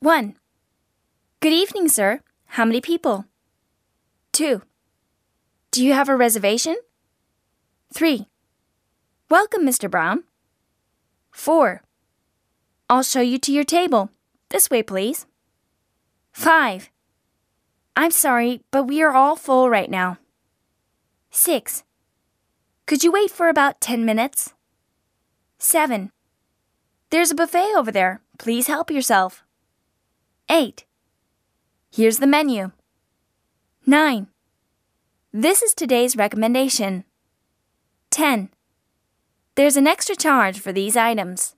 1. Good evening, sir. How many people? 2. Do you have a reservation? 3. Welcome, Mr. Brown. 4. I'll show you to your table. This way, please. 5. I'm sorry, but we are all full right now. 6. Could you wait for about 10 minutes? 7. There's a buffet over there. Please help yourself. 8. Here's the menu. 9. This is today's recommendation. 10. There's an extra charge for these items.